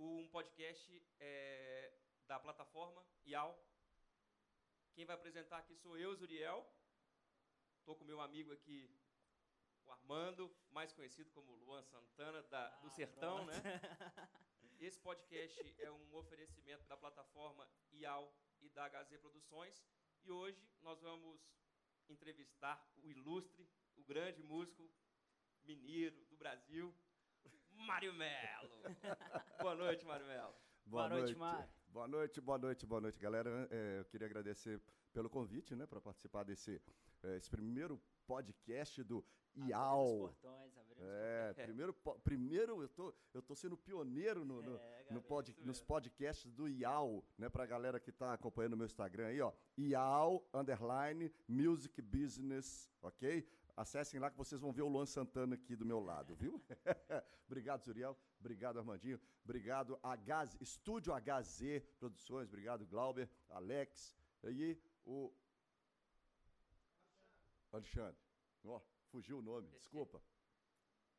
um podcast é, da plataforma Yal. Quem vai apresentar aqui sou eu, Zuriel. Estou com meu amigo aqui, o Armando, mais conhecido como Luan Santana, da, do Ah, Sertão, pronto. né? Esse podcast é um oferecimento da plataforma IAL e da HZ Produções. E hoje nós vamos entrevistar o ilustre, o grande músico mineiro do Brasil, Mário Melo. Boa noite, Mário Melo. Boa noite, Mário. Boa noite, boa noite, boa noite, galera. É, eu queria agradecer pelo convite, né, para participar desse é, esse primeiro podcast do IAL. portões, abrindo os É, primeiro, po- primeiro eu tô, eu tô sendo pioneiro no, no, É, no pod- nos podcasts do IAL, né, pra galera que tá acompanhando o meu Instagram aí, ó, IAL, underline, Music Business, ok? Acessem lá que vocês vão ver o Luan Santana aqui do meu lado, viu? obrigado, Zuriel, obrigado, Armandinho, obrigado, HZ, Estúdio HZ Produções, obrigado, Glauber, Alex, e o Alexandre, ó, fugiu o nome, desculpa.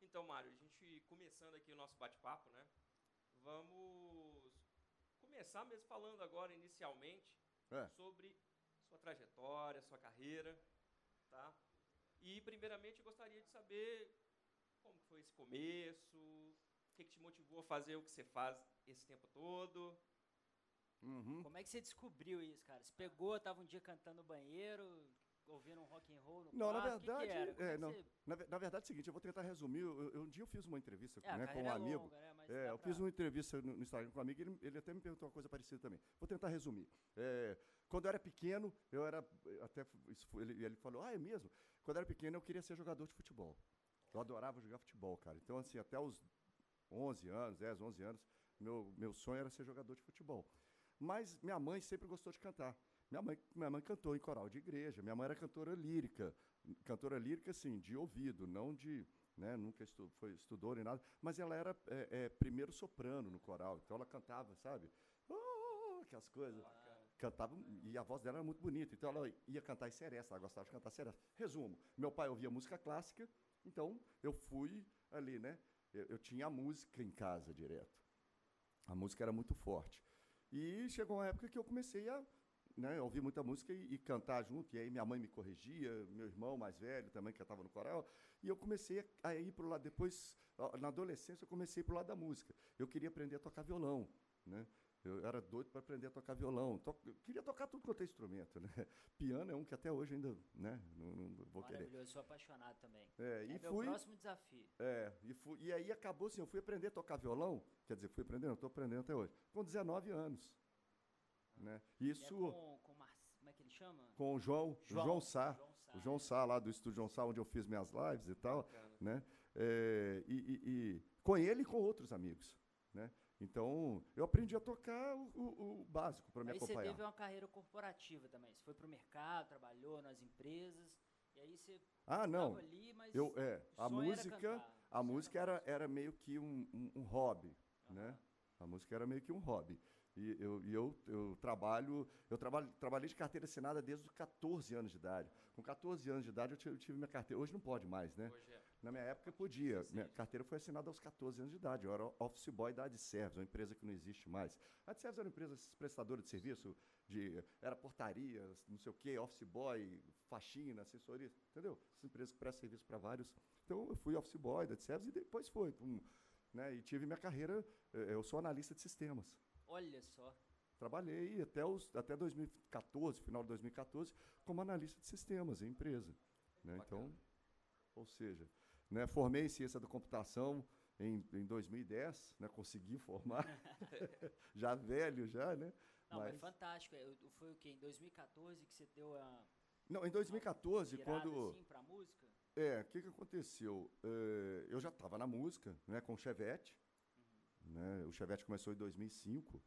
Então, Mário, a gente começando aqui o nosso bate-papo, né? Vamos começar mesmo falando agora inicialmente É. sobre sua trajetória, sua carreira, tá? E primeiramente eu gostaria de saber como que foi esse começo, o que, que te motivou a fazer o que você faz esse tempo todo. Uhum. Como é que você descobriu isso, cara? Você pegou, tava um dia cantando no banheiro, ouvindo um rock and roll no Não, na quarto, que que verdade, era? Como é, que não. você- Na, na verdade é o seguinte, eu vou tentar resumir. Eu, eu- um dia eu fiz uma entrevista É, né, com um é amigo. longa, né? É, eu pra- fiz uma entrevista no, no Instagram com um amigo e ele, ele até me perguntou uma coisa parecida também. Vou tentar resumir. Quando eu era pequeno, eu era. Até isso foi- ele, ele falou, ah, é mesmo? Quando eu era pequeno, eu queria ser jogador de futebol. Eu adorava jogar futebol, cara. Então, assim, até os 11 anos, 10, 11 anos, meu, meu sonho era ser jogador de futebol. Mas minha mãe sempre gostou de cantar. Minha mãe, minha mãe cantou em coral de igreja. Minha mãe era cantora lírica. Cantora lírica, assim, de ouvido, não de. Né, nunca estu, foi, estudou nem nada. Mas ela era é, é, primeiro soprano no coral. Então ela cantava, sabe? Oh, aquelas coisas. Cantava, e a voz dela era muito bonita. Então ela ia cantar em seresta, ela gostava de cantar seresta. Resumo: meu pai ouvia música clássica, então eu fui ali, né? Eu, eu tinha a música em casa direto. A música era muito forte. E chegou uma época que eu comecei a né, ouvir muita música e, e cantar junto. E aí minha mãe me corrigia, meu irmão mais velho também cantava no coral. E eu comecei a, ir para o lado. Depois, na adolescência, eu comecei para o lado da música. Eu queria aprender a tocar violão. Né? Eu era doido para aprender a tocar violão. To- eu queria tocar tudo quanto é instrumento. Né? Piano é um que até hoje ainda né, não, não vou querer. Maravilhoso, sou apaixonado também. É, É, e meu fui. próximo desafio. É, e, fui, e aí acabou assim, eu fui aprender a tocar violão, quer dizer, fui aprendendo, estou aprendendo até hoje, com 19 anos. Né? E é Isso com, com Mar... Como é que ele chama? com o João, João, o João Sá, João Sá, o João é. Sá, lá do Estúdio João Sá, onde eu fiz minhas lives e tal, Bacana. né? É, e, e- e com ele e com outros amigos, né? Então, eu aprendi a tocar o, o- o básico para me Aí você acompanhar. teve uma carreira corporativa também. Você foi pro mercado, trabalhou nas empresas. E aí você Ah, não, ali, mas eu, é, o a era música, cantar, o a música era, era meio que um, um- um hobby, né? Aham. A música era meio que um hobby. E eu, e eu, eu trabalho, eu trabalho, trabalhei de carteira assinada desde os 14 anos de idade. Com 14 anos de idade eu tive, eu tive minha carteira. Hoje não pode mais, né? Hoje é. Na minha época podia. Minha carteira foi assinada aos 14 anos de idade. Eu era office boy da AdService, uma empresa que não existe mais. A AdService era uma empresa prestadora de serviço, de, era portaria, não sei o quê, office boy, faxina, assessoria, entendeu? Essa empresa que presta serviço para vários. Então eu fui office boy da AdService e depois foi. um, né, e tive minha carreira, eh, eu sou analista de sistemas. Olha só. Trabalhei até, os, até 2014, final de 2014, como analista de sistemas em empresa. Né? Então, ou seja, né, formei em ciência da computação em, em 2010, né, consegui formar, já velho já, né? Não, mas Mas- fantástico. Foi o quê? Em 2014 que você deu a Não, em 2014, virada, quando assim, pra música? É, o que, que aconteceu? Eh, eu já estava na música, né, com o Chevette. Né, o Chevette começou em 2005.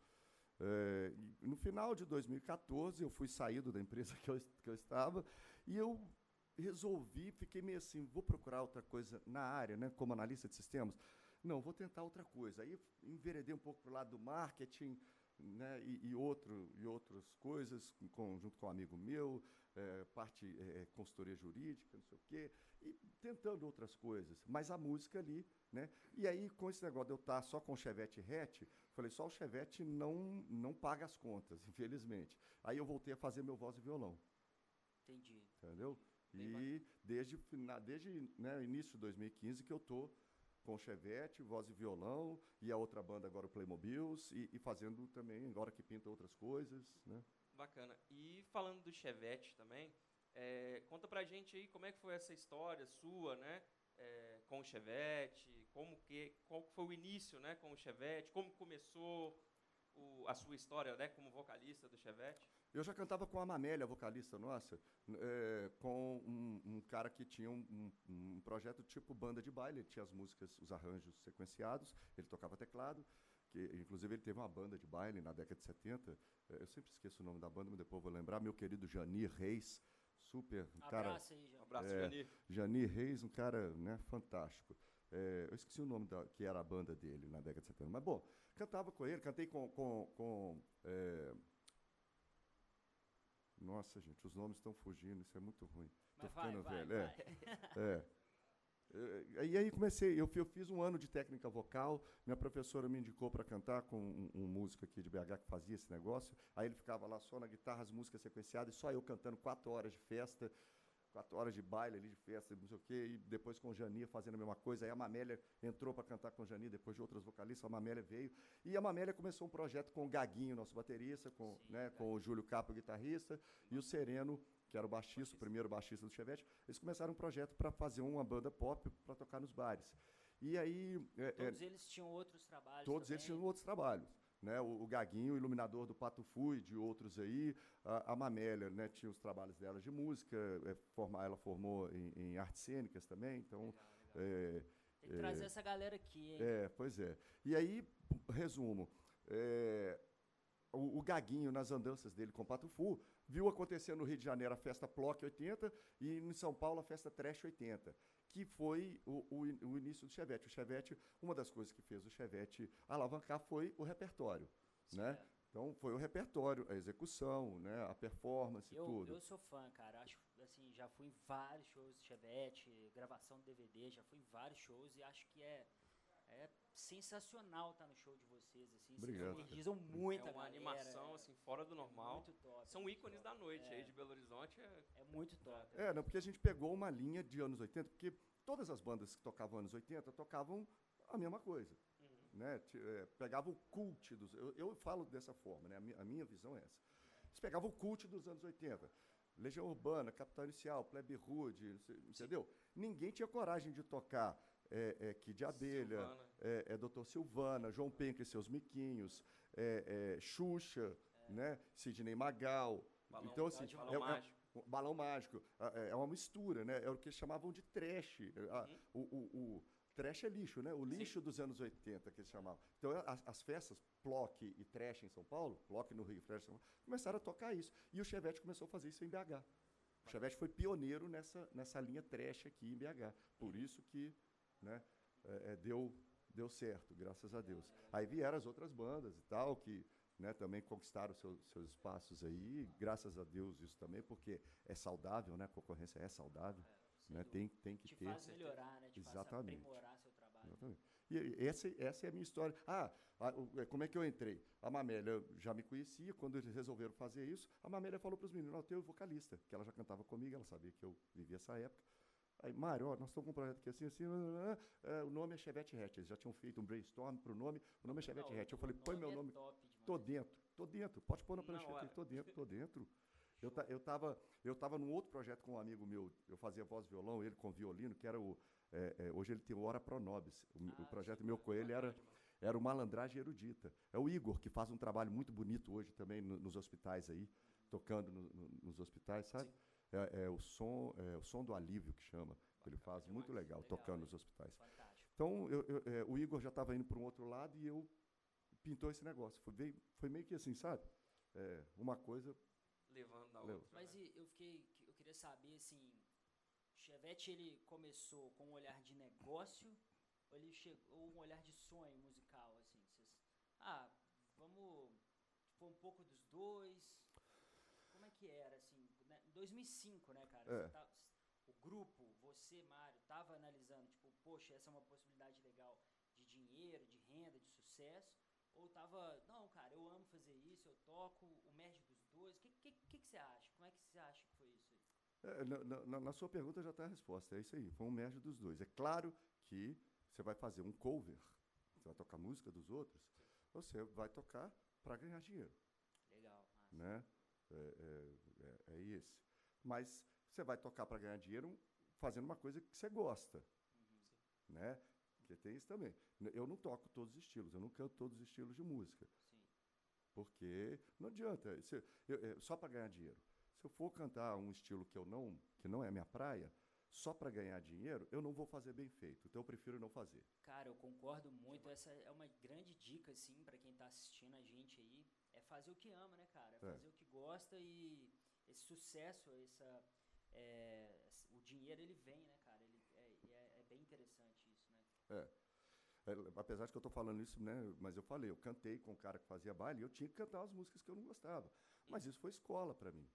eh, e no final de 2014, eu fui saído da empresa que eu, que eu estava e eu resolvi, fiquei meio assim, vou procurar outra coisa na área, né, como analista de sistemas. Não, vou tentar outra coisa. Aí enveredei um pouco para o lado do marketing, né, e, e, outro, e outras coisas, com, junto com um amigo meu, é, parte é, consultoria jurídica, não sei o quê, e tentando outras coisas, mas a música ali, né? E aí, com esse negócio de eu estar só com Chevette hatch, falei, só o Chevette não, não paga as contas, infelizmente. Aí eu voltei a fazer meu voz e violão. Entendi. Entendeu? E desde, desde né, início de 2015 que eu tô com Chevette, voz e violão, e a outra banda agora o Playmobiles, e, e fazendo também, agora que pinta outras coisas, né? Bacana. E falando do Chevette também, é, conta pra gente aí como é que foi essa história sua, né? É, com o Chevette, como que, qual foi o início, né, com o Chevette, como começou o, a sua história, né, como vocalista do Chevette? Eu já cantava com a Mamélia, vocalista nossa, é, com um, um, cara que tinha um, um, um, projeto tipo banda de baile, ele tinha as músicas, os arranjos sequenciados, ele tocava teclado, que inclusive ele teve uma banda de baile na década de 70, é, eu sempre esqueço o nome da banda, mas depois vou lembrar, meu querido Janir Reis, super, um cara... Abraço aí, Janir. Abraço, é, Janir. Janir Reis, um cara né, fantástico. É, eu esqueci o nome da, que era a banda dele na década de 70. Mas, bom, cantava com ele, cantei com, com, com é, nossa, gente, os nomes estão fugindo, isso é muito ruim. Estou ficando vai, velho. Vai, é. é. E aí comecei, eu, eu fiz um ano de técnica vocal, minha professora me indicou para cantar com um, um, músico aqui de BH que fazia esse negócio. Aí ele ficava lá só na guitarra, as músicas sequenciadas, e só eu cantando quatro horas de festa quatro horas de baile ali, de festa, não sei o quê, e depois com o Jani fazendo a mesma coisa. Aí a Mamélia entrou para cantar com o Jani, depois de outras vocalistas, a Mamélia veio. E a Mamélia começou um projeto com o Gaguinho, nosso baterista, com, Sim, né, com o Júlio Capo, o guitarrista, e o Sereno, que era o baixista, o primeiro baixista do Chevette. Eles começaram um projeto para fazer uma banda pop para tocar nos bares. E aí. É, todos é, eles tinham outros trabalhos. Todos também. eles tinham outros trabalhos né, o, o, Gaguinho, iluminador do Pato Fui, de outros aí, a, a Mamélia, né, tinha os trabalhos dela de música, é, forma, ela formou em, em, artes cênicas também, então... Legal, legal. É, Tem que é, trazer essa galera aqui, hein? É, pois é. E aí, resumo, é, o, o, Gaguinho, nas andanças dele com o Pato Fu, viu acontecer no Rio de Janeiro a festa Plock 80 e em São Paulo a festa Trash 80 que foi o, o, o, início do Chevette. O Chevette, uma das coisas que fez o Chevette alavancar foi o repertório, Sim, né? É. Então foi o repertório, a execução, né, a performance, eu, tudo. Eu sou fã, cara. Acho assim, já fui em vários shows de Chevette, gravação de DVD, já fui em vários shows e acho que é é sensacional estar no show de vocês, assim. Obrigado. Vocês energizam muito É uma galera, animação, é, assim, fora do normal. muito top. São ícones da noite é, aí de Belo Horizonte. É, é muito top. É, não, porque a gente pegou uma linha de anos 80, porque todas as bandas que tocavam anos 80 tocavam a mesma coisa. Uhum. Né? É, pegavam o cult dos. Eu, eu falo dessa forma, né? a, minha, a minha visão é essa. Eles pegavam o cult dos anos 80. Legião Urbana, Capital Inicial, Plebe Rude, entendeu? Ninguém tinha coragem de tocar é, é, Kid Abelha, é, é Doutor Silvana, João Penca e seus Miquinhos, é, é, Xuxa, é. né? Sidney Magal. Balão, então, assim, balão é, mágico. balão mágico. É uma mistura, né? É o que eles chamavam de trash. Uhum. O, o, o, trash é lixo, né? O lixo Sim. dos anos 80 que eles chamavam. Então, as, as festas, Plock e Trash em São Paulo, Plock no Rio, Trash em São Paulo, começaram a tocar isso. E o Chevette começou a fazer isso em BH. O Chevette foi pioneiro nessa, nessa linha trash aqui em BH. Por isso que né? É, é, deu, deu certo, graças a Deus. Aí vieram as outras bandas e tal, que né, também conquistaram seus, seus espaços aí, graças a Deus isso também, porque é saudável, né? A concorrência é saudável, é, né? Tem, tem que te ter. Faz melhorar, né? Te Exatamente. faz aprimorar seu trabalho. Exatamente. E essa, essa é a minha história. Ah, a, o, é, como é que eu entrei? A Mamélia já me conhecia, quando eles resolveram fazer isso, a Mamélia falou para os meninos, não, eu tenho vocalista, que ela já cantava comigo, ela sabia que eu vivia essa época. Aí, Mário, ó, nós estamos com um projeto aqui assim, assim, é, o nome é Chevette Hatch. Eles já tinham feito um brainstorm para o nome, o nome é Chevette Hatch. Eu falei, põe meu é nome. tô dentro, tô dentro, pode pôr na prancheta aqui, tô dentro, tô dentro. Eu, ta, eu, tava, eu tava num outro projeto com um amigo meu, eu fazia voz e violão, ele com violino, que era o. É, é, hoje ele tem o Hora Pronobis. O, ah, o projeto meu com ele era, era o Malandragem Erudita. É o Igor, que faz um trabalho muito bonito hoje também no, nos hospitais aí, tocando no, no, nos hospitais, sabe? Sim. É, é, o, som, é o som do alívio que chama, que ele faz, muito legal, legal tocando nos hospitais. Fantástico. Então, eu, eu, é, o Igor já estava indo para um outro lado e eu pintou esse negócio. Foi, veio, foi meio que assim, sabe? É, uma coisa levando a outra. Mas né? eu fiquei, eu queria saber assim, Chevette ele começou com um olhar de negócio ou ele chegou um olhar de sonho musical assim? Vocês, ah, vamos foi um pouco dos dois? Como é que era, assim, 2005, né, cara? É. Tá- o grupo, você, Mário, tava analisando, tipo, poxa, essa é uma possibilidade legal de dinheiro, de renda, de sucesso? Ou tava, não, cara, eu amo fazer isso, eu toco, o merge dos dois. O que, que, que, que você acha? Como é que você acha que foi isso aí? É, na, na- na sua pergunta já está a resposta. É isso aí. Foi um merge dos dois. É claro que você vai fazer um cover, você vai tocar música dos outros, você vai tocar para ganhar dinheiro, Legal, massa. né? É, é- é- é esse. Mas você vai tocar para ganhar dinheiro fazendo uma coisa que você gosta, Uhum. né? Porque tem isso também. Eu não toco todos os estilos, eu não canto todos os estilos de música. Sim. Porque não adianta, se- eu- é, só para ganhar dinheiro. Se eu for cantar um estilo que eu não, que não é minha praia, só para ganhar dinheiro, eu não vou fazer bem feito. Então eu prefiro não fazer. Cara, eu concordo muito. Essa é uma grande dica, assim, pra quem tá assistindo a gente aí. É fazer o que ama, né, cara? É É. fazer o que gosta e esse sucesso, essa, é, o dinheiro, ele vem, né, cara? Ele, é, é, é bem interessante isso, né? É, apesar de que eu estou falando isso, né? Mas eu falei, eu cantei com um cara que fazia baile, eu tinha que cantar as músicas que eu não gostava. Mas isso foi escola para mim.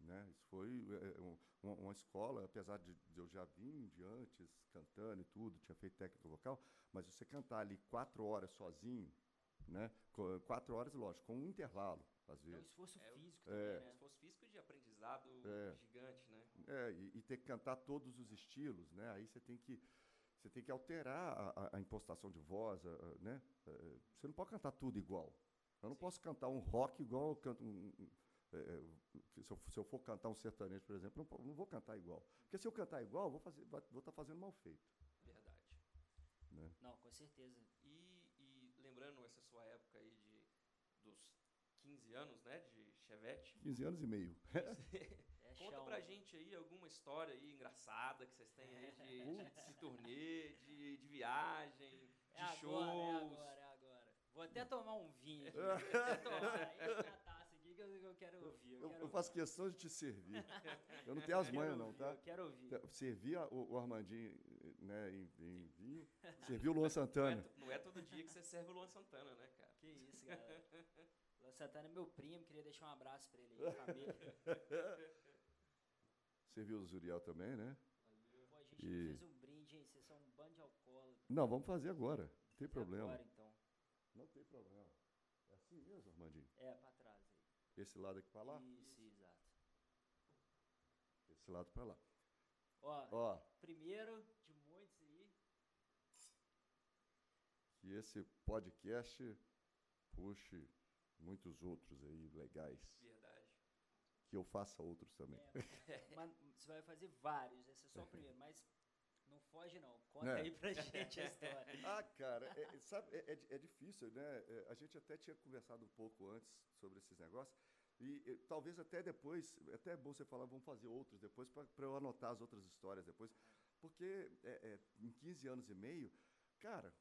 Né? Isso foi é, um- uma, escola, apesar de, de eu já vir de antes cantando e tudo, tinha feito técnica vocal, mas você cantar ali quatro horas sozinho, né? Quatro horas, lógico, com um intervalo, às É um vezes. esforço É, físico é. também, né? Esforço físico de aprendizado É. gigante, né? É, e, e ter que cantar todos os estilos, né? Aí você tem que você tem que alterar a, a- a impostação de voz, a- a- né? É, Você não pode cantar tudo igual. Eu não Sim. posso cantar um rock igual eu canto um, um- é, é, se, eu, se eu for cantar um sertanejo, por exemplo, eu não, não vou cantar igual. Porque se eu cantar igual, vou fazer, vai- vou estar fazendo mal feito. Verdade. Né? Não, com certeza. Lembrando essa sua época aí de, dos 15 anos, né, de Chevette, 15 anos e meio. É conta chão. pra gente aí alguma história aí engraçada que vocês têm aí de, de, de turnê, de, de viagem, de É agora, shows. é agora, é agora. Vou até tomar um vinho aqui. Vou até tomar. Enche minha taça aqui que eu, eu quero ouvir. Eu, Eu, quero eu faço questão de te servir. Eu não tenho as manhas, não, ouvir, tá? Eu quero ouvir. Servir a- o, o Armandinho né, em, em vinho, servir o Luan Não é, Santana. não é todo dia que você serve o Luan Santana, né, cara? Que isso, galera. Luan Santana é meu primo, queria deixar um abraço pra ele aí, família. Serviu o Zuriel também, né? Pô, a gente E- não fez um brinde, hein? Vocês são um bando de alcoólatras. Não, vamos fazer agora. Não tem Fazer problema. Agora, então. Não tem problema. É assim mesmo, Armandinho? É, pra trás. Esse lado aqui pra lá? Isso, exato. Esse lado pra lá. Ó, Ó, primeiro de muitos aí. que esse podcast puxe muitos outros aí legais. Verdade. Que eu faça outros também. É, mas você vai fazer vários, esse é só o primeiro, mas não foge não. Conta É. aí pra gente a história. Ah, cara, é, é, sabe, é, é é difícil, né? É, a gente até tinha conversado um pouco antes sobre esses negócios. E, e talvez até depois, até é bom você falar, vamos fazer outros depois, para eu anotar as outras histórias depois. Porque em 15 anos e meio, cara,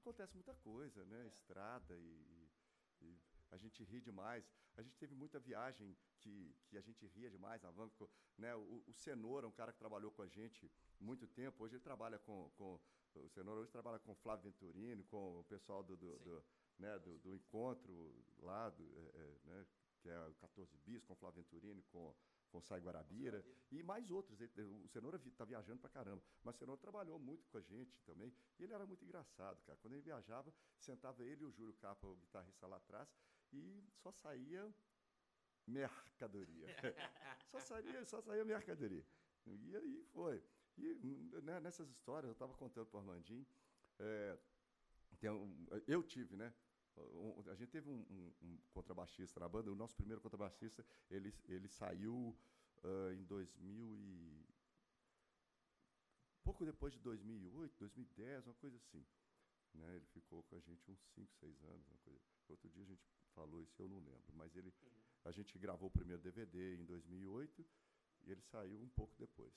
acontece muita coisa, né? Estrada e a gente ri demais. A gente teve muita viagem que, que a gente ria demais na van. ficou, Né? O, o Cenoura, um cara que trabalhou com a gente muito tempo, hoje ele trabalha com, com o Cenoura hoje trabalha com o Flávio Venturini, com o pessoal do, do, do, né, do, do encontro lá, do, é, é, né, que é o 14 Bis, com o Flávio Venturini, com, com o Sai Guarabira, e mais outros. O Cenoura está viajando pra caramba, mas o Cenoura trabalhou muito com a gente também, e ele era muito engraçado, cara. Quando ele viajava, sentava ele e o Júlio Capa, o guitarrista lá atrás, e só saía mercadoria. só, saía, só saía mercadoria. E aí foi. E né, nessas histórias, eu estava contando para o Armandinho, é, um- eu tive, né? um- a gente teve um, um- contrabaixista na banda, o nosso primeiro contrabaixista, ele, ele saiu ah, em 2000 e... Pouco depois de 2008, 2010, uma coisa assim. Né? Ele ficou com a gente uns 5, 6 anos. Uma coisa. Outro dia a gente falou isso, eu não lembro. Mas ele, a gente gravou o primeiro DVD em 2008 e ele saiu um pouco depois.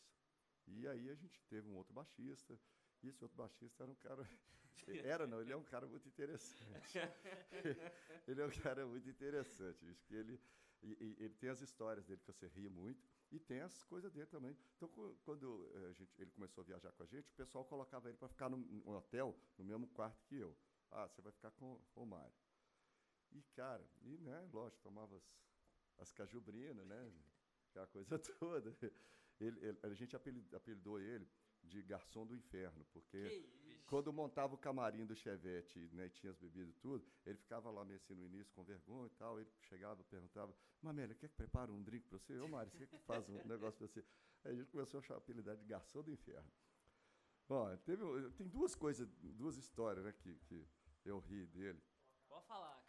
E aí a gente teve um outro baixista. E esse outro baixista era um cara. Era, não, ele é um cara muito interessante. ele é um cara muito interessante, bicho, que ele, e- e- ele tem as histórias dele que você ria muito e tem as coisas dele também. Então, quando eh, a gente, ele começou a viajar com a gente, o pessoal colocava ele para ficar num hotel, no mesmo quarto que eu. Ah, você vai ficar com, o Mário. E, cara, e, né, lógico, tomava as, as cajubrinas, né? Aquela coisa toda. Ele, ele- a gente apeli- apelidou ele de garçom do inferno, porque quando montava o camarim do Chevette, né, e tinha as bebidas e tudo, ele ficava lá meio assim no início com vergonha e tal, ele chegava, perguntava, Mamélia, quer que prepare um drink para você? Ô, Mário, você quer que faz um negócio para você? Aí a gente começou a chamar apelidar de garçom do inferno. Ó, teve, tem duas coisas, duas histórias, né, que, que eu ri dele. Pode falar.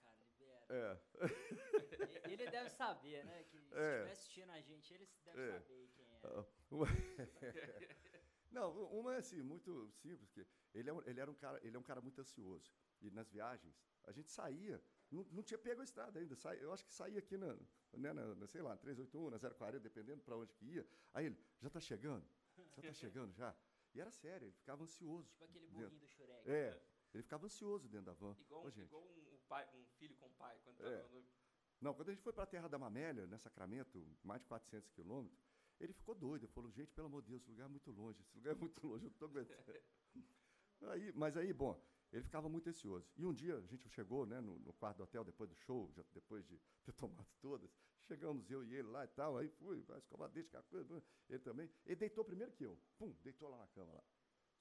É, Ele deve saber, né? Que se É. estiver assistindo a gente, ele deve É. saber quem é. Ah, Não, uma é assim, muito simples, que ele, é um- ele era um cara, ele é um cara muito ansioso. E nas viagens, a gente saía, não, não tinha pego a estrada ainda. Eu acho que saía aqui na, né, na, na, sei lá, 381, na 040, dependendo para onde que ia. Aí ele, já está chegando? Já está chegando já? E era sério, ele ficava ansioso. Tipo aquele dentro. burrinho do Shurek. É, ele ficava ansioso dentro da van. Igual, Ô, gente. igual um pai, um filho com pai, quando É. tava no- Não, quando a gente foi para a Terra da Mamélia, né, Sacramento, mais de 400 quilômetros, ele ficou doido. Ele falou, gente, pelo amor de Deus, esse lugar é muito longe, esse lugar é muito longe, eu não estou aguentando. aí, mas aí, bom, ele ficava muito ansioso. E um dia a gente chegou né, no, no quarto do hotel, depois do show, já depois de ter tomado todas, chegamos eu e ele lá e tal, aí fui, vai escovar dente, coisa, ele também. Ele deitou primeiro que eu, pum, deitou lá na cama lá.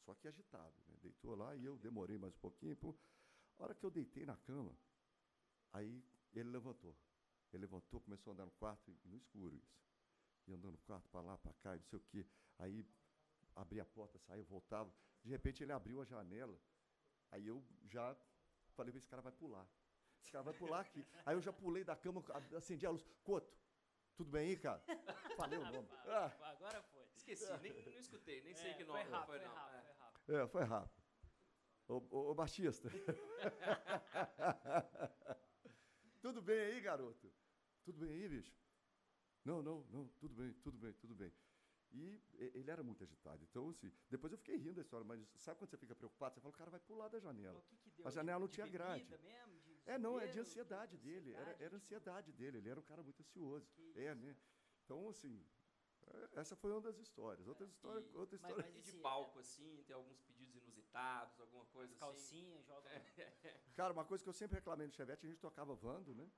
Só que agitado, né? Deitou lá e eu demorei mais um pouquinho, pum. A hora que eu deitei na cama, aí ele levantou. Ele levantou, começou a andar no quarto, e no escuro isso. E andando no quarto, para lá, para cá, e não sei o quê. Aí abria a porta, saía, voltava. De repente ele abriu a janela. Aí eu já falei, esse cara vai pular. Esse cara vai pular aqui. Aí eu já pulei da cama, acendi a luz. Coto, tudo bem aí, cara? Falei o nome. Ah, Agora foi. Esqueci, nem, não escutei, nem sei É, que foi nome rápido, foi, foi não. rápido, É. foi rápido. É, foi rápido. Ô, ô, ô Batista. tudo bem aí, garoto? Tudo bem aí, bicho? Não, não, não, tudo bem, tudo bem, tudo bem. E ele era muito agitado. Então, assim, depois eu fiquei rindo da história, mas sabe quando você fica preocupado? Você fala, o cara vai pular da janela. Que que deu? A janela não De- tinha de grade. Mesmo, de É, não, é de ansiedade dele. Era, Ansiedade, era tipo, ansiedade dele. Ele era um cara muito ansioso. Que É, né? Então, assim, é, essa foi uma das histórias. Outras histórias, e- outra mas- história. mas E de palco, assim, tem alguns pedidos inusitados, alguma coisa assim. Calcinha, joga. Cara, uma coisa que eu sempre reclamei no Chevette, a gente tocava Vando, né?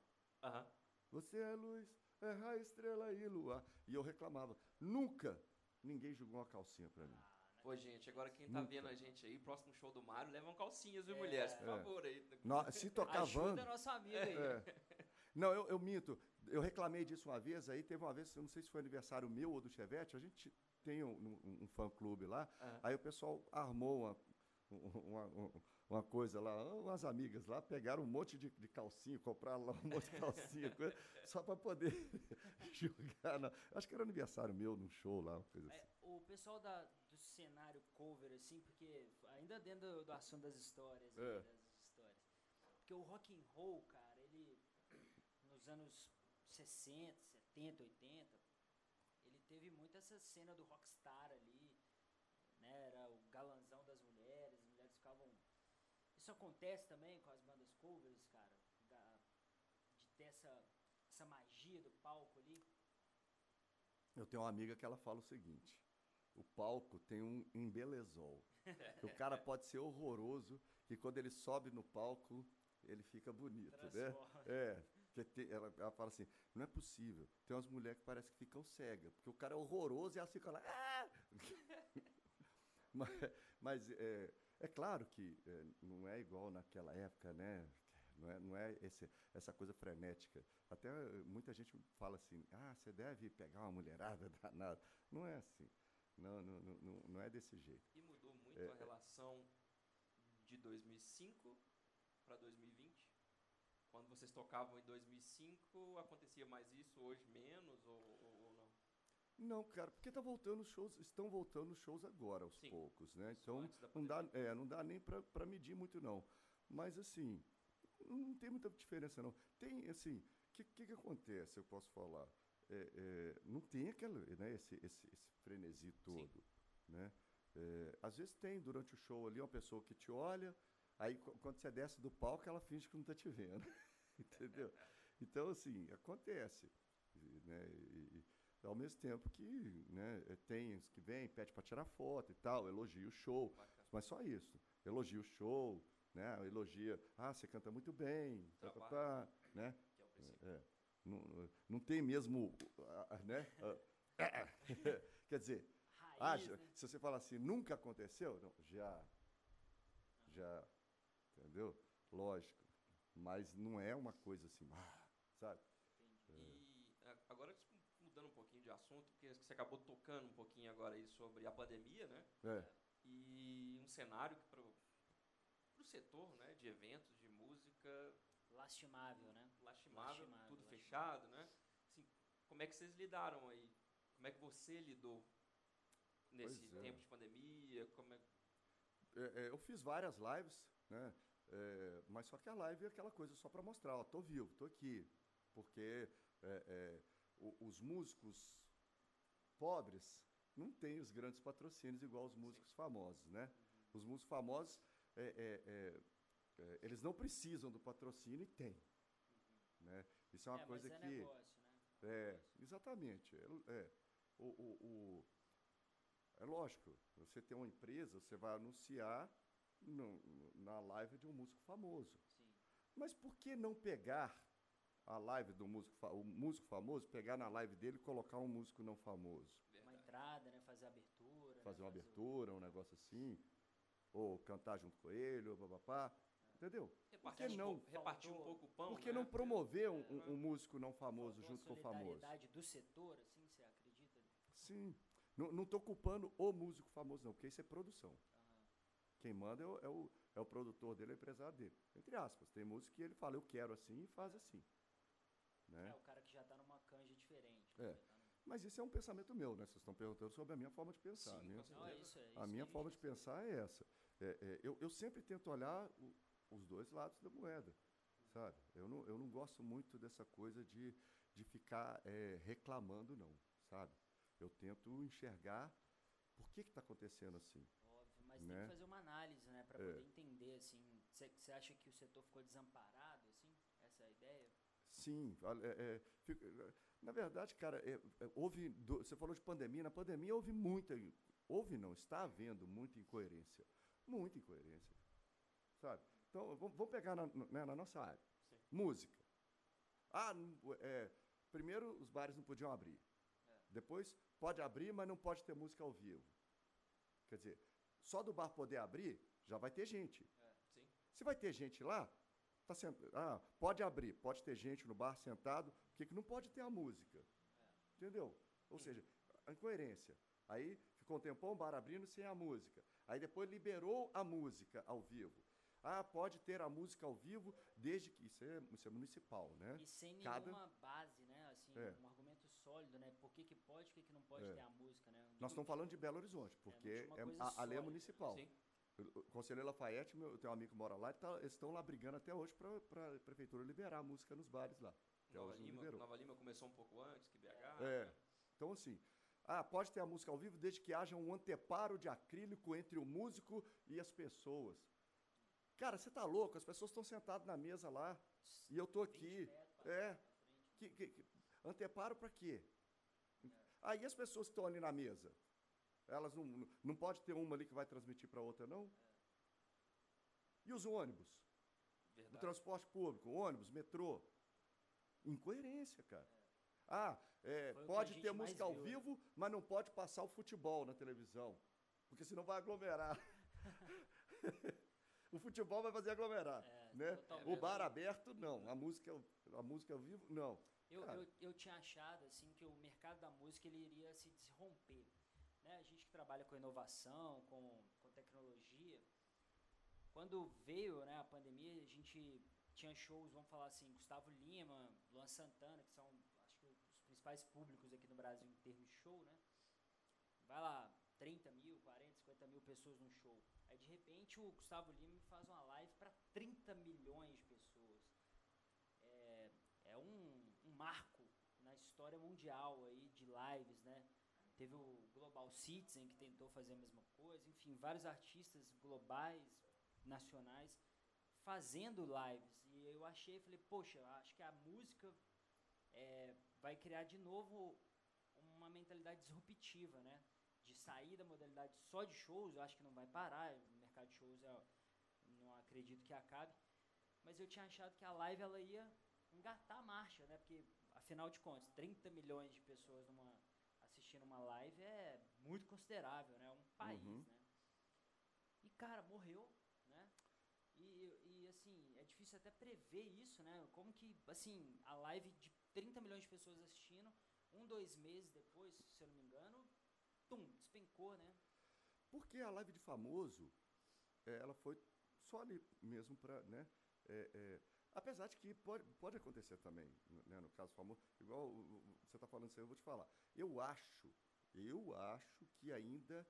Aham. Você é luz, é raio, estrela e luar. E eu reclamava. Nunca ninguém jogou uma calcinha pra mim. Pô, gente, agora quem tá Nunca. vendo a gente aí, próximo show do Mário, levam calcinhas, viu, É. mulheres? Por É. favor, aí. No- se tocar Ajuda Vando. nosso amigo aí. É. Não, eu, eu minto. Eu reclamei disso uma vez, aí teve uma vez, eu não sei se foi aniversário meu ou do Chevette, a gente tem um, um- um fã-clube lá, Aham. aí o pessoal armou uma, um- uma, um- uma coisa lá, umas amigas lá, pegaram um monte de, de calcinha, compraram lá um monte de calcinha, coisa, só para poder jogar. Na, acho que era aniversário meu, num show lá, uma coisa É, assim. o pessoal da, do cenário cover, assim, porque ainda dentro do, do assunto das histórias, É. das histórias. Porque o rock and roll, cara, ele nos anos 60, 70, 80, ele teve muito essa cena do rockstar ali, né? Era o galanzão das mulheres, as mulheres ficavam. Isso acontece também com as bandas covers, cara, da, de ter essa, essa magia do palco ali. Eu tenho uma amiga que ela fala o seguinte: o palco tem um embelezol. o cara pode ser horroroso e quando ele sobe no palco, ele fica bonito, né? Transforma. É. que tem- ela, ela fala assim: não é possível. Tem umas mulheres que parecem que ficam cegas, porque o cara é horroroso e elas ficam lá. "Ah!" mas mas é, é claro que é, não é igual naquela época, né? Não é, não é esse, essa coisa frenética. Até eh, muita gente fala assim: ah, você deve pegar uma mulherada danada. Não é assim. Não, não, não, não- é desse jeito. E mudou muito É, a relação de 2005 para 2020? Quando vocês tocavam em 2005, acontecia mais isso, hoje menos ou- ou não? Cara, porque tá voltando os shows, estão voltando os shows agora, aos Sim. poucos, né? Então não dá, é, não dá nem para medir muito não. Mas assim, não tem muita diferença não. Tem assim, o que, que que acontece? Eu posso falar, É, é, não tem aquela, né? Esse, esse, esse frenesi todo, né? É, às vezes tem durante o show ali uma pessoa que te olha, aí qu- quando você desce do palco ela finge que não está te vendo, entendeu? Então assim acontece, né? E ao mesmo tempo que né, eh, tem os que vêm, pede para tirar foto e tal, elogia o show, Bacana. mas só isso. Elogia o show, né? Elogia, ah, você canta muito bem, pá, pá, pá, né? Que é o princípio. É, não, não tem mesmo, ah, ah, né? Ah, Quer dizer, ah, Raiz, já- né? se você fala assim, nunca aconteceu, não, já, já, entendeu? Lógico, mas não é uma coisa assim, ah, sabe? E a- agora mudando um pouquinho de assunto, porque você acabou tocando um pouquinho agora aí sobre a pandemia, né? É, E um cenário que para o setor, né, de eventos, de música, Lastimável, né? lastimável, Lastimável, tudo lastimável. fechado, né? Assim, como é que vocês lidaram aí? Como é que você lidou nesse é. tempo de pandemia? Como é... é, é, eu fiz várias lives, né? É, mas só que a live é aquela coisa só para mostrar, ó, tô vivo, tô aqui, porque é, é, os músicos pobres não têm os grandes patrocínios igual os músicos famosos, né? Os músicos famosos, é, é, é, é, eles não precisam do patrocínio e tem, né? Isso é uma é, coisa é que negócio, né? é, exatamente. É. O, o- o- é lógico, você tem uma empresa, você vai anunciar no- na live de um músico famoso. Sim. Mas por que não pegar a live do músico, o músico famoso, pegar na live dele e colocar um músico não famoso? Uma entrada, né? Fazer abertura. né? Fazer uma o- abertura, um negócio assim, ou cantar junto com ele, ou papapá, entendeu? Repartir, que um não? repartir um pouco o pão, Por que né? não promover um, É, um- um músico não famoso Faltou a junto com o famoso? do setor, assim, você acredita? Sim. Não estou culpando o músico famoso, não, porque isso é produção. Quem manda é o, é o, é o produtor dele, é o empresário dele. Entre aspas, tem músico que ele fala, eu quero assim e faz assim. É. Né? o cara que já tá numa canja diferente. É. né? Tá no- Mas isso é um pensamento meu, né? Vocês estão perguntando sobre a minha forma de pensar. Sim, a minha, Não, é isso, é isso a minha forma de pensar é essa. É, é, eu, eu sempre tento olhar o- os dois lados da moeda, sabe? Eu não, eu não gosto muito dessa coisa de, de ficar é, reclamando, não, sabe? Eu tento enxergar por que está acontecendo assim. Óbvio, mas né? tem que fazer uma análise, né? Pra É. poder entender, assim. Você acha que o setor ficou desamparado, assim? Essa é a ideia? Sim, é, é, na verdade, cara, é, é, houve, você falou de pandemia, na pandemia houve muita, houve não, está havendo muita incoerência, muita incoerência, sabe? Então, vamos, pegar na, né, na nossa área, Sim. música. Ah, é, primeiro os bares não podiam abrir, É. depois pode abrir, mas não pode ter música ao vivo. Quer dizer, só do bar poder abrir, já vai ter gente. Sim. Se vai ter gente lá, tá sent... ah, pode abrir, pode ter gente no bar sentado, por que, que não pode ter a música? Entendeu? Ou seja, a incoerência. Aí ficou um tempão o bar abrindo sem a música. Aí depois liberou a música ao vivo. Ah, pode ter a música ao vivo desde que. Isso é, isso é municipal, né? E sem Cada- nenhuma base, né? Assim, É. um argumento sólido, né? Por que, que pode, por que, que não pode É. ter a música, né? Nós estamos falando de Belo Horizonte, porque tinha uma é- a, a lei é municipal. Sim. O Conselheiro Lafayette, meu, eu tenho um amigo que mora lá, tá- eles estão lá brigando até hoje para a prefeitura liberar a música nos bares lá. Até Nova Lima. Nova Lima começou um pouco antes que BH. É. né? Então, assim, ah, pode ter a música ao vivo desde que haja um anteparo de acrílico entre o músico e as pessoas. Cara, você tá louco? As pessoas estão sentadas na mesa lá e eu tô 20 aqui. É. né? Que, que- que- anteparo para quê? Aí as pessoas que estão ali na mesa, elas não, não- pode ter uma ali que vai transmitir para outra, não? E os ônibus? O Verdade. transporte público, ônibus, metrô. Incoerência, cara. Ah, é, Foi o que a pode ter música ao viu, né? vivo, mas não pode passar o futebol na televisão. Porque senão vai aglomerar. o futebol vai fazer aglomerar. É, né? O bar aberto, não. A música, a música ao vivo, não. Eu, eu, eu tinha achado assim que o mercado da música ele iria se desromper. Né? A gente que trabalha com inovação, com, com tecnologia, quando veio né, a pandemia, a gente tinha shows, vamos falar assim, Gustavo Lima, Luan Santana, que são acho que os principais públicos aqui no Brasil em termos de show, né? Vai lá, 30 mil, 40, 50 mil pessoas num show. Aí de repente o Gustavo Lima faz uma live para 30 milhões de pessoas. É, é um, um marco na história mundial aí de lives, né? Teve o Global Citizen que tentou fazer a mesma coisa, enfim, vários artistas globais, nacionais, fazendo lives. E eu achei, falei, poxa, acho que a música é, vai criar de novo uma mentalidade disruptiva, né? De sair da modalidade só de shows, eu acho que não vai parar. O mercado de shows, não acredito que acabe. Mas eu tinha achado que a live ela ia engatar a marcha, né? Porque, afinal de contas, 30 milhões de pessoas numa, assistindo uma live é muito considerável, né? Um país, Uhum. né? E, cara, morreu, né? E, e, assim, é difícil até prever isso, né? Como que, assim, a live de 30 milhões de pessoas assistindo, um, dois meses depois, se eu não me engano, tum, despencou, né? Porque a live de famoso, eh, ela foi só ali mesmo para, né? eh, eh, apesar de que pode, pode acontecer também, né, no caso famoso, igual você está falando isso aí, eu vou te falar. Eu acho, eu acho que ainda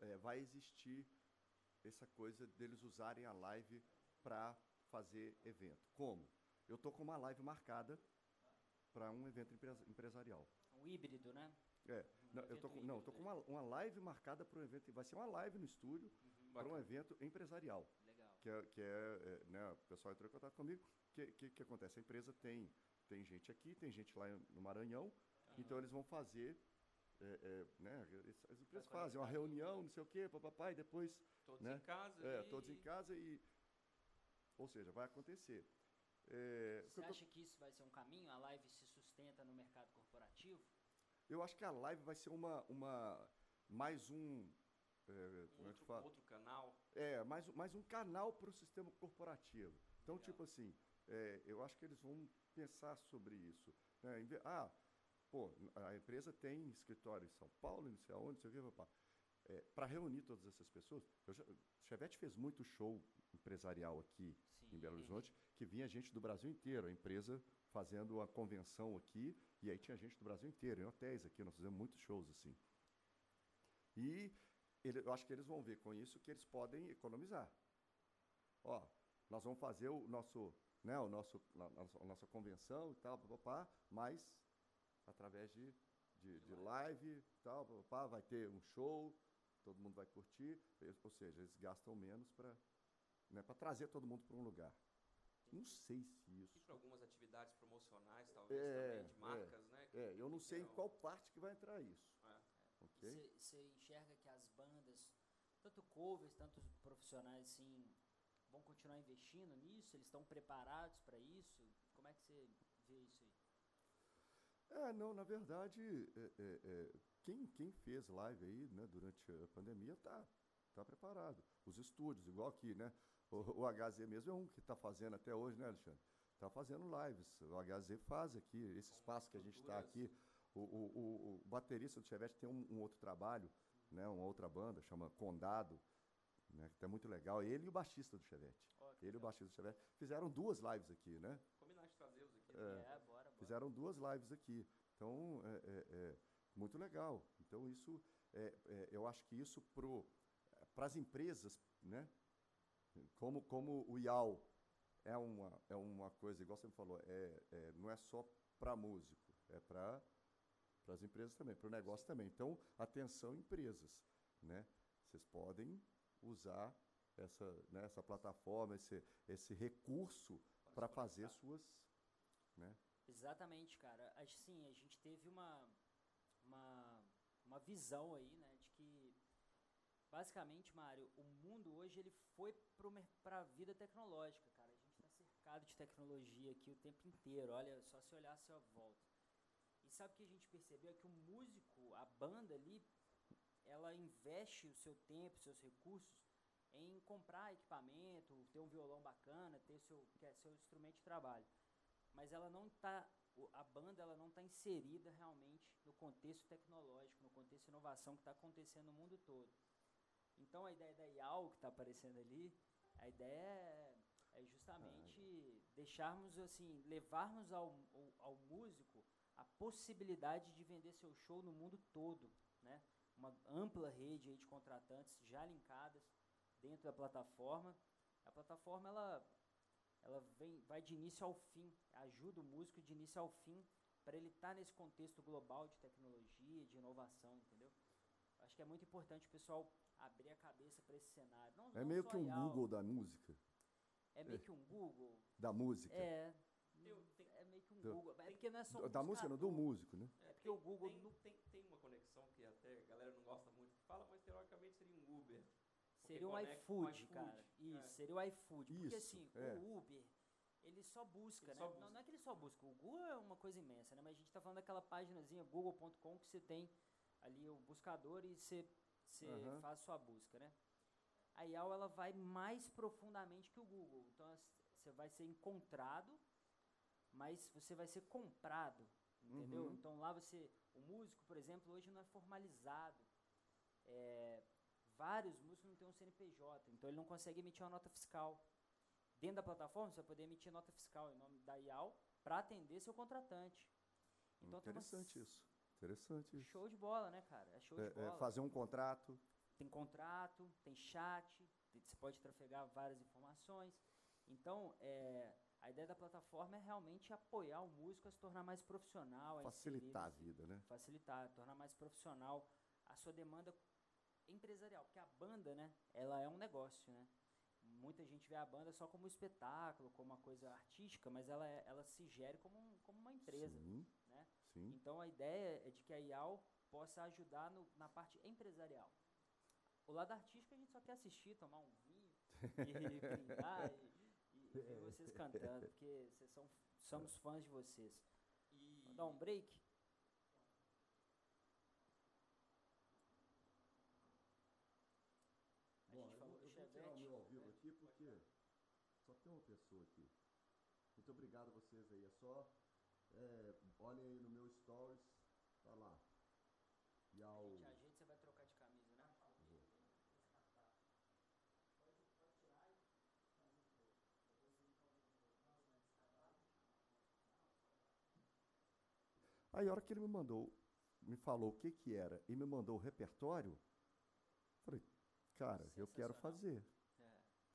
eh, vai existir essa coisa deles usarem a live para fazer evento. Como? Eu tô com uma live marcada para um evento empresa- empresarial. Um híbrido, né? É, Um não, eu tô com, não, eu tô com uma, uma live marcada para um evento, vai ser uma live no estúdio Uhum, para um evento empresarial. Que é, que é, é, né, o pessoal entrou em contato comigo, que que, que acontece? A empresa tem tem gente aqui, tem gente lá no Maranhão, então eles vão fazer é, é, né, as empresas Vai fazem uma reunião, não sei o quê, papapá, e depois Todos né? em casa. é, e- todos em casa e ou seja, vai acontecer. É, Você eu acha que isso vai ser um caminho? A live se sustenta no mercado corporativo? eu acho que a live vai ser uma uma mais um é, como é que outro, outro canal. É, mais, mais um canal para o sistema corporativo. Então, Legal. tipo assim, é, eu acho que eles vão pensar sobre isso. né? Ah, pô, a empresa tem escritório em São Paulo, não sei aonde, não sei o papá. para reunir todas essas pessoas, eu já, Chevette fez muito show empresarial aqui Sim. em Belo Horizonte, que vinha gente do Brasil inteiro, a empresa fazendo uma convenção aqui, e aí tinha gente do Brasil inteiro, em hotéis aqui, nós fizemos muitos shows assim. E ele- eu acho que eles vão ver com isso que eles podem economizar. Ó, nós vamos fazer o nosso, né, o nosso, a, nossa- convenção e tal, papapá, mas através de, de, de live e tal, papapá, vai ter um show, todo mundo vai curtir, ou seja, eles gastam menos para né, trazer todo mundo para um lugar. Não sei se E isso. para algumas atividades promocionais, talvez, É, também, de marcas, né? que- É, eu não sei em Então- qual parte que vai entrar isso. Você enxerga que as bandas, tanto covers, tanto profissionais, assim, vão continuar investindo nisso? Eles estão preparados para isso? Como é que você vê isso aí? É, não, na verdade, é, é, é, quem, quem fez live aí, né, durante a pandemia, tá, tá preparado. Os estúdios, igual aqui, né? O, o HZ mesmo é um que está fazendo até hoje, né, Alexandre? Está fazendo lives. O HZ faz aqui, esse espaço que a gente está aqui. O, o, o, baterista do Chevette tem um, um outro trabalho, né, uma outra banda, chama Condado, né, que é muito legal. Ele e o baixista do Chevette. Que Ele e o baixista do Chevette fizeram duas lives aqui, né? Combinar de trazê-los aqui. É. né? É, bora, bora. Fizeram duas lives aqui. Então, é, é, é muito legal. Então, isso, é, é, eu acho que isso para as empresas, né? Como, como o IAL é uma, é uma coisa, igual você me falou, é, não é só para músico, é para as empresas também, para o negócio também. Então, atenção empresas, né? Vocês podem usar essa, né, essa plataforma, esse, esse recurso para fazer suas, né? Exatamente, cara. Assim, a gente teve uma, uma, uma visão aí, né, de que basicamente, Mário, o mundo hoje ele foi para a vida tecnológica, cara. A gente está cercado de tecnologia aqui o tempo inteiro. Olha, só se olhar a sua volta. E sabe o que a gente percebeu? É que o músico, a banda ali, ela investe o seu tempo, seus recursos em comprar equipamento, ter um violão bacana, ter seu, é seu instrumento de trabalho mas ela não tá o- a banda ela não está inserida realmente no contexto tecnológico, no contexto de inovação que está acontecendo no mundo todo. Então a ideia da IAL que está aparecendo ali, a ideia é, é justamente deixarmos assim, levarmos ao, ao, ao músico a possibilidade de vender seu show no mundo todo, né? Uma ampla rede aí de contratantes já linkadas dentro da plataforma. A plataforma ela ela vem, vai de início ao fim, ajuda o músico de início ao fim para ele estar nesse contexto global de tecnologia, de inovação, entendeu? Acho que é muito importante o pessoal abrir a cabeça para esse cenário. Não, É não meio só que um Google da música. É meio que um Google. Da música. É. Tem- é Do- Google. É porque não é só Do- da música, não, do músico, né? É, porque o Google Tem, não- tem, tem uma conexão que até a galera não gosta muito que fala, mas teoricamente seria um Uber. Seria um com iFood, iFood. cara. Isso, É. seria o iFood. Porque Isso, assim, é. o Uber, ele só busca, Ele né? só Não, busca. não é que ele só busca. O Google é uma coisa imensa, né? Mas a gente tá falando daquela páginazinha google.com que você tem ali o buscador e você, você faz sua busca, né? A IAL, ela vai mais profundamente que o Google. Então, você vai ser encontrado, mas você vai ser comprado, entendeu? Uhum. Então, lá você... O músico, por exemplo, hoje não é formalizado. É, vários músicos não têm um CNPJ, então ele não consegue emitir uma nota fiscal. Dentro da plataforma, você vai poder emitir nota fiscal em nome da IAL para atender seu contratante. Então, tem uma Interessante isso. Interessante isso. Show de bola, né, cara? É show É, de é, bola. fazer um contrato. Tem contrato, tem chat, tem- você pode trafegar várias informações. Então, é, a ideia da plataforma é realmente apoiar o músico a se tornar mais profissional. a Facilitar a inserir-se- vida, né? Facilitar, tornar mais profissional a sua demanda empresarial. Porque a banda, né, ela é um negócio, né? Muita gente vê a banda só como espetáculo, como uma coisa artística, mas ela, é- ela se gere como, um- como uma empresa. Sim, né? sim. Então a ideia é de que a IAL possa ajudar no- na parte empresarial. O lado artístico a gente só quer assistir, tomar um vinho e brindar e ver vocês cantando, porque vocês são, somos fãs de vocês. E Vamos dar um break? A Bom, gente eu falou vou, do eu vou tirar o meu ao vivo aqui porque só tem uma pessoa aqui. Muito obrigado a vocês aí. É só é, olhem aí no meu stories, tá lá. E A ao gente ajeita, você vai trocar de camisa, né? Aí a hora que ele me mandou, me falou o que que era e me mandou o repertório, falei, cara, eu quero fazer, É.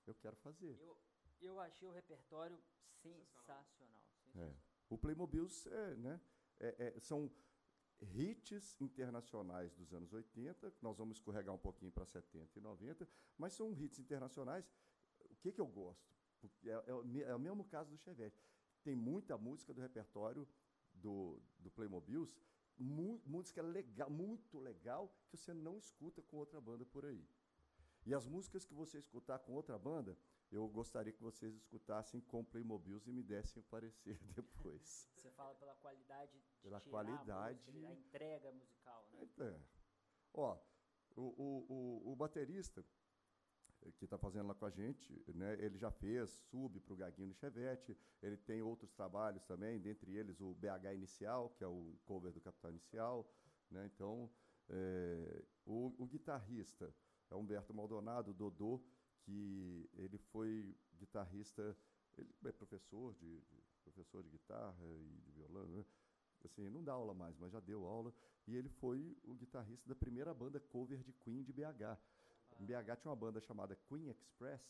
eu quero fazer. Eu, eu achei o repertório Sensacional. sensacional. É. sensacional. O Playmobil é, né, é- é- são hits internacionais dos anos 80, nós vamos escorregar um pouquinho para 70 e 90, mas são hits internacionais. O que, que eu gosto? É, é o é o mesmo caso do Chevette. Tem muita música do repertório do, do Playmobiles, mu- música legal, muito legal, que você não escuta com outra banda por aí. E as músicas que você escutar com outra banda, eu gostaria que vocês escutassem com Playmobiles e me dessem o parecer depois. Você fala pela qualidade de Pela tirar a música, qualidade. a entrega musical, né? É. Ó, o, o, o, o baterista que está fazendo lá com a gente, né, ele já fez sub para o Gaguinho no Chevette, ele tem outros trabalhos também, dentre eles o BH Inicial, que é o cover do Capital Inicial. Né, então, eh, o, o guitarrista é Humberto Maldonado, Dodô, que ele foi guitarrista, ele é professor de, de- professor de guitarra e de violão, né? assim, não dá aula mais, mas já deu aula, e ele foi o guitarrista da primeira banda cover de Queen de BH. Em BH tinha uma banda chamada Queen Express.